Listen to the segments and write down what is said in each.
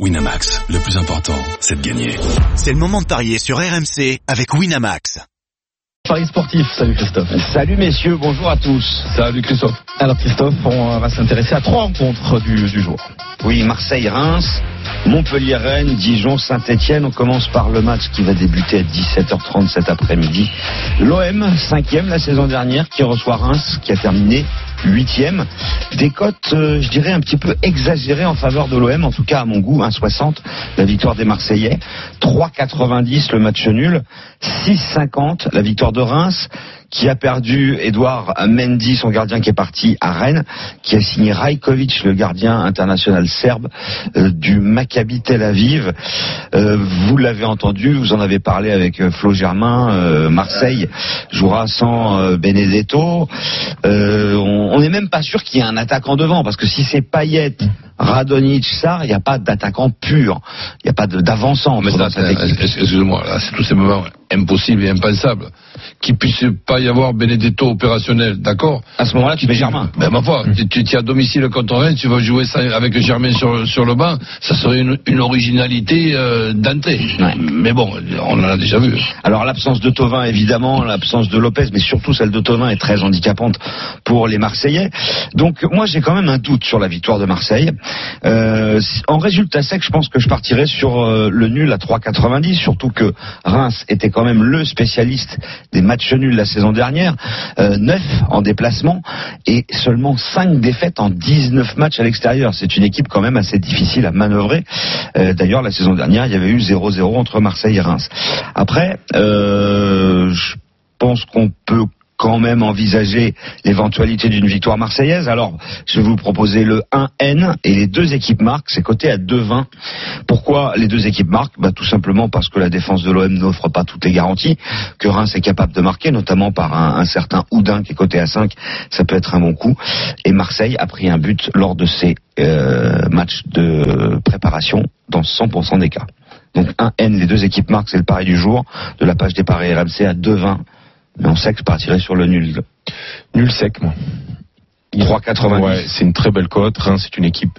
Winamax, le plus important, c'est de gagner. C'est le moment de parier sur RMC avec Winamax. Paris sportif, salut Christophe. Salut messieurs, bonjour à tous. Salut Christophe. Alors Christophe, on va s'intéresser à trois rencontres du, du jour. Oui, Marseille-Reims, Montpellier-Rennes, Dijon, Saint-Etienne. On commence par le match qui va débuter à 17h30 cet après-midi. L'OM, cinquième la saison dernière, qui reçoit Reims, qui a terminé huitième. Des cotes, euh, je dirais, un petit peu exagérées en faveur de l'OM, en tout cas à mon goût, 1,60 la victoire des Marseillais, 3,90 le match nul, 6,50 la victoire de Reims, qui a perdu Edouard Mendy, son gardien qui est parti à Rennes, qui a signé Rajkovic, le gardien international serbe euh, du Maccabi Tel Aviv. Euh, vous l'avez entendu, vous en avez parlé avec euh, Flo Germain, euh, Marseille jouera sans euh, Benedetto. Euh, on n'est même pas sûr qu'il y ait un attaquant devant, parce que si c'est Payet, Radonic, Sarr, il n'y a pas d'attaquant pur. Il n'y a pas d'avancant excusez-moi, c'est tous ces moments impossibles et impensables. Qu'il puisse pas y avoir Benedetto opérationnel, d'accord À ce moment-là, tu mets Germain. Ben ma foi, tu, tu, es à domicile contre Rennes, tu vas jouer ça avec Germain sur, sur le banc, ça serait une, une originalité euh, d'entrée. Ouais. Mais bon, on en a déjà vu. Alors l'absence de Tovin évidemment, l'absence de Lopez, mais surtout celle de Tovin est très handicapante pour les Marseillais. Donc moi j'ai quand même un doute sur la victoire de Marseille. Euh, en résultat sec, je pense que je partirais sur euh, le nul à 3,90, surtout que Reims était quand même le spécialiste des matchs nuls la saison dernière, euh, 9 en déplacement et seulement 5 défaites en 19 matchs à l'extérieur. C'est une équipe quand même assez difficile à manœuvrer. Euh, D'ailleurs la saison dernière, il y avait eu 0-0 entre Marseille et Reims. Après, euh, je pense qu'on peut quand même envisager l'éventualité d'une victoire marseillaise. Alors, je vais vous proposer le 1N et les deux équipes marquent, c'est coté à 2,20. Pourquoi les deux équipes marquent bah, Tout simplement parce que la défense de l'OM n'offre pas toutes les garanties, que Reims est capable de marquer, notamment par un, certain Houdin qui est coté à 5, ça peut être un bon coup. Et Marseille a pris un but lors de ses euh, matchs de préparation dans 100% des cas. Donc 1N, les deux équipes marquent, c'est le pari du jour, de la page des paris RMC à 2,20. Mais on sait que je partirais sur le nul. Nul sec, moi. 3,90. Ouais, c'est une très belle cote. Reims, c'est une équipe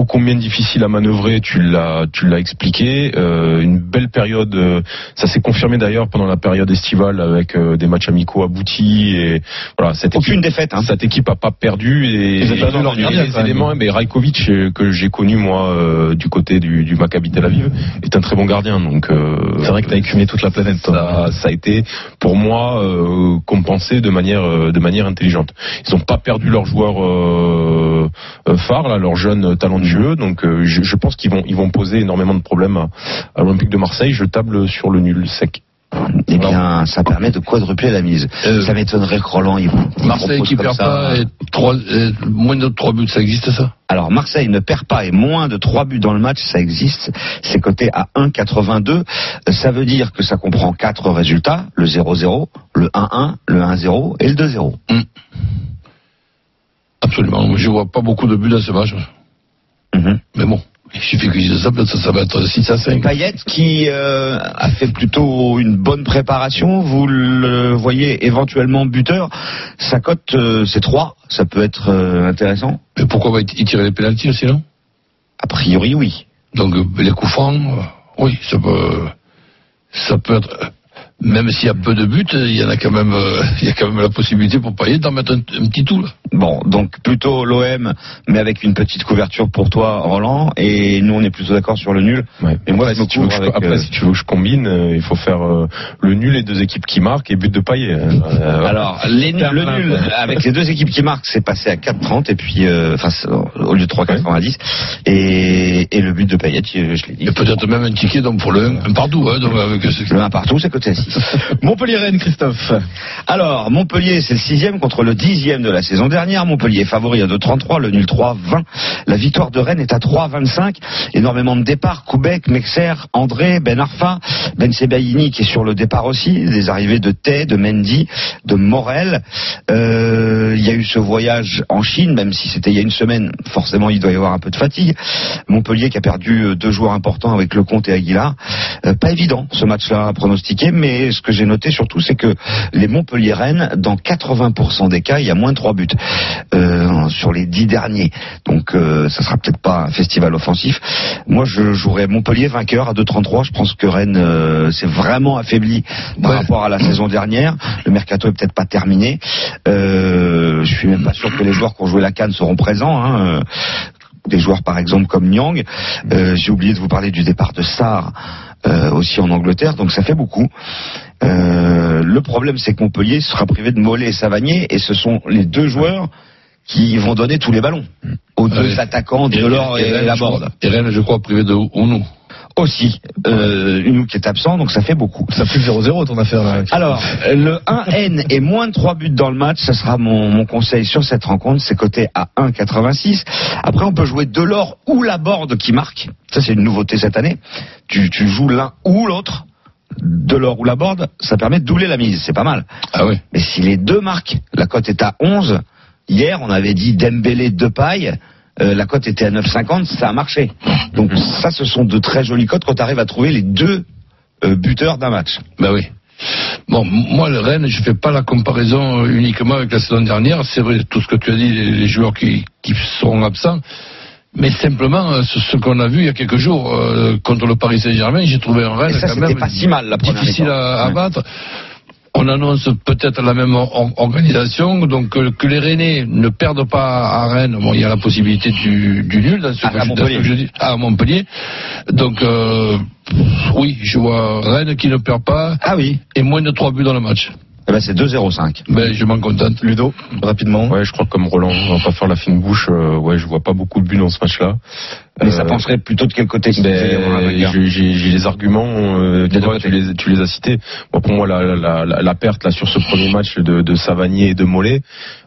ô combien difficile à manœuvrer. Tu l'as, tu l'as expliqué. Euh, une belle période. euh, ça s'est confirmé d'ailleurs pendant la période estivale avec euh, des matchs amicaux aboutis et voilà. Cette Aucune équipe, défaite. Hein. cette équipe a pas perdu et, Ils et- perdu leur les éléments. Mais Rajkovic que j'ai connu moi du côté du, du Maccabi Tel Aviv est un très bon gardien. Donc C'est vrai que t'as écumé toute la planète, toi. ça, ça a été pour moi compensé de manière de manière intelligente. Ils n'ont pas perdu leur joueur euh, euh, phare, là, leur jeune talentueux. Donc euh, je, je pense qu'ils vont ils vont poser énormément de problèmes à, à l'Olympique de Marseille. Je table sur le nul sec. Eh bien, ça permet de quadrupler la mise. Euh, ça m'étonnerait que Roland il, il Marseille qui perd ça. pas et trois, et moins de trois buts, ça existe ça? Alors Marseille ne perd pas et moins de 3 buts dans le match, ça existe. C'est coté à 1,82. Euh, Ça veut dire que ça comprend quatre résultats le 0-0, le 1-1, le 1-0 et le 2-0. Absolument. Je vois pas beaucoup de buts dans ce match. Mhm. Mais bon, il suffit qu'ils ça, peut-être ça, ça va être 6 à 5. Payet qui euh, a fait plutôt une bonne préparation, vous le voyez éventuellement buteur. Sa cote euh, c'est 3, ça peut être euh, intéressant. Mais pourquoi va-t-il tirer les pénalties sinon A priori oui. Donc les coups francs, oui, ça peut, ça peut être. Même s'il y a peu de buts, il y en a quand même, euh, il y a quand même la possibilité pour Payet d'en mettre un, un petit tout là. Bon, donc plutôt l'OM, mais avec une petite couverture pour toi, Roland. Et nous, on est plutôt d'accord sur le nul. Ouais. Et moi, après, si tu veux que je, après, euh, si tu veux que je combine, euh, il faut faire euh, le nul et deux équipes qui marquent et but de Payet. Euh, Alors, les- le nul avec les deux équipes qui marquent, c'est passé à 4,30 et puis, euh, enfin, au lieu de 3,90. Et, et le but de Payet, je, je l'ai dit. Et peut-être même un ticket donc pour le 1, un partout. Hein, donc avec ce- Le 1 partout, c'est côté 6. Montpellier-Rennes, Christophe. Alors, Montpellier, c'est le sixième contre le dixième de la saison dernière. Montpellier favori à 2,33, le nul 3,20. La victoire de Rennes est à 3,25. Énormément de départs. Koubek, Mexer, André, Ben Arfa, Ben Sebaini qui est sur le départ aussi. Des arrivées de Tay, de Mendy, de Morel. Euh, il y a eu ce voyage en Chine, même si c'était il y a une semaine. Forcément, il doit y avoir un peu de fatigue. Montpellier qui a perdu deux joueurs importants avec Lecomte et Aguilar. Euh, pas évident ce match-là à pronostiquer, mais mais ce que j'ai noté surtout, c'est que les Montpellier-Rennes, dans 80% des cas, il y a moins de 3 buts euh, sur les 10 derniers. Donc euh, ça sera peut-être pas un festival offensif. Moi, je jouerais Montpellier vainqueur à 2,33. Je pense que Rennes euh, s'est vraiment affaibli par Ouais. rapport à la saison dernière. Le mercato est peut-être pas terminé. Euh, je suis même pas sûr que les joueurs qui ont joué la canne seront présents. Hein. Des joueurs par exemple comme Nyang. Euh, J'ai oublié de vous parler du départ de Sarr euh, aussi en Angleterre, donc ça fait beaucoup. Euh, le problème, c'est que Montpellier sera privé de Mollet et Savanier, et ce sont les deux joueurs qui vont donner tous les ballons aux deux attaquants, Delors et, je Laborde. crois- et Rennes, je crois, privé de Ounou. Aussi, euh, Unou qui est absent, donc ça fait beaucoup. Ça fait 0-0 ton affaire là. Alors, le 1N et moins de 3 buts dans le match, ça sera mon, mon conseil sur cette rencontre. C'est coté à 1,86. Après, on peut jouer Delors ou Laborde qui marque. Ça, c'est une nouveauté cette année. Tu, tu joues l'un ou l'autre. Delors ou Laborde, ça permet de doubler la mise. C'est pas mal. Ah oui. Mais si les deux marquent, la cote est à 11. Hier, on avait dit Dembélé de paille. Euh, la cote était à 9,50, ça a marché. Donc ça, ce sont de très jolies cotes quand tu arrives à trouver les deux euh, buteurs d'un match. Ben oui. Bon, moi, le Rennes, je fais pas la comparaison euh, uniquement avec la saison dernière. C'est vrai, tout ce que tu as dit, les, les joueurs qui, qui seront absents. Mais simplement, ce, ce qu'on a vu il y a quelques jours euh, contre le Paris Saint-Germain, j'ai trouvé un Rennes ça, quand même pas si mal, la première difficile à, à Ouais. battre. On annonce peut-être la même or- organisation, donc euh, que les Rennais ne perdent pas à Rennes. Bon, il y a la possibilité du, du nul dans ce, À- que à je- dans ce Montpellier. que je dis. À Montpellier. Donc, euh, oui, je vois Rennes qui ne perd pas Ah oui, et moins de 3 buts dans le match. eh ben, c'est 2,05. Ben, je m'en contente. Ludo, rapidement. Ouais, je crois que comme Roland, on va pas faire la fine bouche. euh, ouais, je vois pas beaucoup de buts dans ce match-là. Mais ça Euh, penserait plutôt de quel côté si Ben, j'ai les arguments, euh, tu, vois, tu, les, tu les as cités. Moi, pour moi, la, la, la, la perte là sur ce premier match de, de Savanier et de Mollet,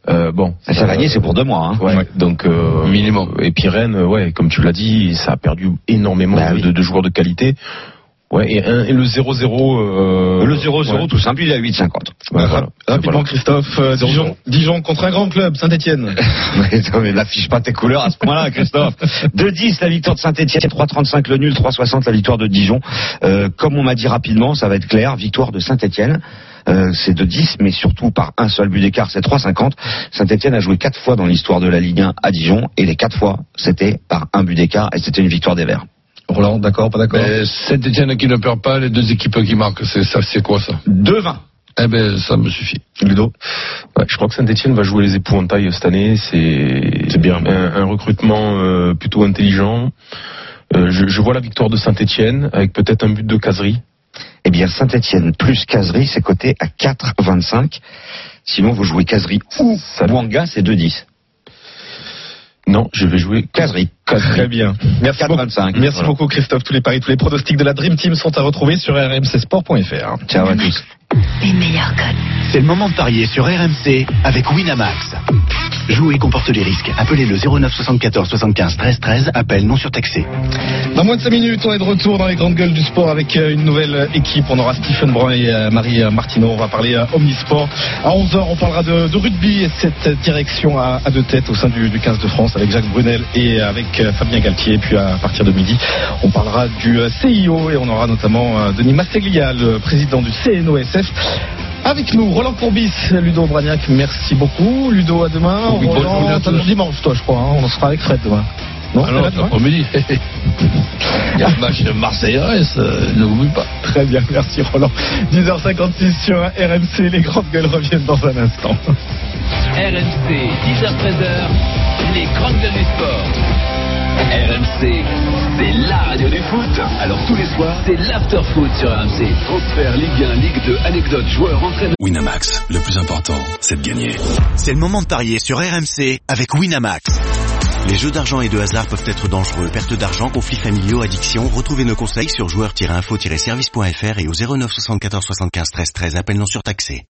euh, bon. Va gagner, c'est pour deux mois. Hein. Ouais, donc euh, Minimum. Et puis Rennes, ouais, comme tu l'as dit, ça a perdu énormément Bah de, oui. de- de joueurs de qualité. Ouais, et, un- et le 0-0. Euh, Le 0-0 ouais. tout simple, il est à 8,50. Ouais, voilà. Rapidement, Voilà. Christophe, euh, Dijon. Dijon contre un grand club, Saint-Etienne. Mais n'affiche pas tes couleurs à ce point-là, Christophe. 2-10 la victoire de Saint-Etienne, 3,35 le nul, 3,60 la victoire de Dijon. Euh, comme on m'a dit rapidement, ça va être clair, victoire de Saint-Etienne. Euh, c'est de 10, mais surtout par un seul but d'écart, c'est 3,50. Saint-Etienne a joué quatre fois dans l'histoire de la Ligue 1 à Dijon, et les quatre fois, c'était par un but d'écart, et c'était une victoire des Verts. Roland, d'accord, pas d'accord Saint-Etienne qui ne perd pas, les deux équipes qui marquent, c'est ça, c'est quoi ça 2,20. Eh ben, ça me suffit. Ludo Ouais, je crois que Saint-Etienne va jouer les épouvantails cette année. C'est C'est bien. un, un recrutement euh, plutôt intelligent. Euh, je, je vois la victoire de Saint-Etienne avec peut-être un but de caserie. Eh bien, Saint-Etienne plus Caserie, c'est coté à 4,25. Sinon, vous jouez Caserie ou Bouanga, c'est 2,10. Non, je vais jouer Caserie. Très bien. Merci beaucoup. 4,25. Merci Voilà. beaucoup Christophe. Tous les paris, tous les pronostics de la Dream Team sont à retrouver sur rmcsport.fr. Ciao à tous. Les meilleurs codes. C'est le moment de parier sur RMC avec Winamax. Jouer comporte les risques. Appelez le 09 74 75 13 13. Appel non surtaxé. Dans moins de 5 minutes, on est de retour dans les grandes gueules du sport avec euh, une nouvelle équipe. On aura Stephen Brun et euh, Marie euh, Martineau. On va parler Omnisport. À 11h, on parlera de, rugby et cette direction à, deux têtes au sein du, du 15 de France avec Jacques Brunel et avec Fabien Galtier. Et puis à partir de midi, on parlera du CIO et on aura notamment Denis Masteglia, le président du CNOSF. Avec nous, Roland Courbis, Ludo Bragnac, merci beaucoup. Ludo, à demain. Oui, Roland, le dimanche, toi, je crois. hein. On sera avec Fred demain. Non, Alors, demain l'après-midi. Il y a le match de Marseille-Reims, euh, ne l'oublie pas. Très bien, merci Roland. 10h56 sur RMC, les grandes gueules reviennent dans un instant. RMC, 10h-13h, les grandes gueules du sport. RMC, c'est la radio du foot. Alors tous les soirs, c'est l'after-foot sur RMC. Transfert, Ligue 1, Ligue 2, anecdotes, joueurs, entraîneurs. Winamax, le plus important, c'est de gagner. C'est le moment de parier sur RMC avec Winamax. Les jeux d'argent et de hasard peuvent être dangereux. Perte d'argent, conflits familiaux, addiction. Retrouvez nos conseils sur joueurs-info-service.fr et au 09 74 75 13 13. Appel non surtaxé.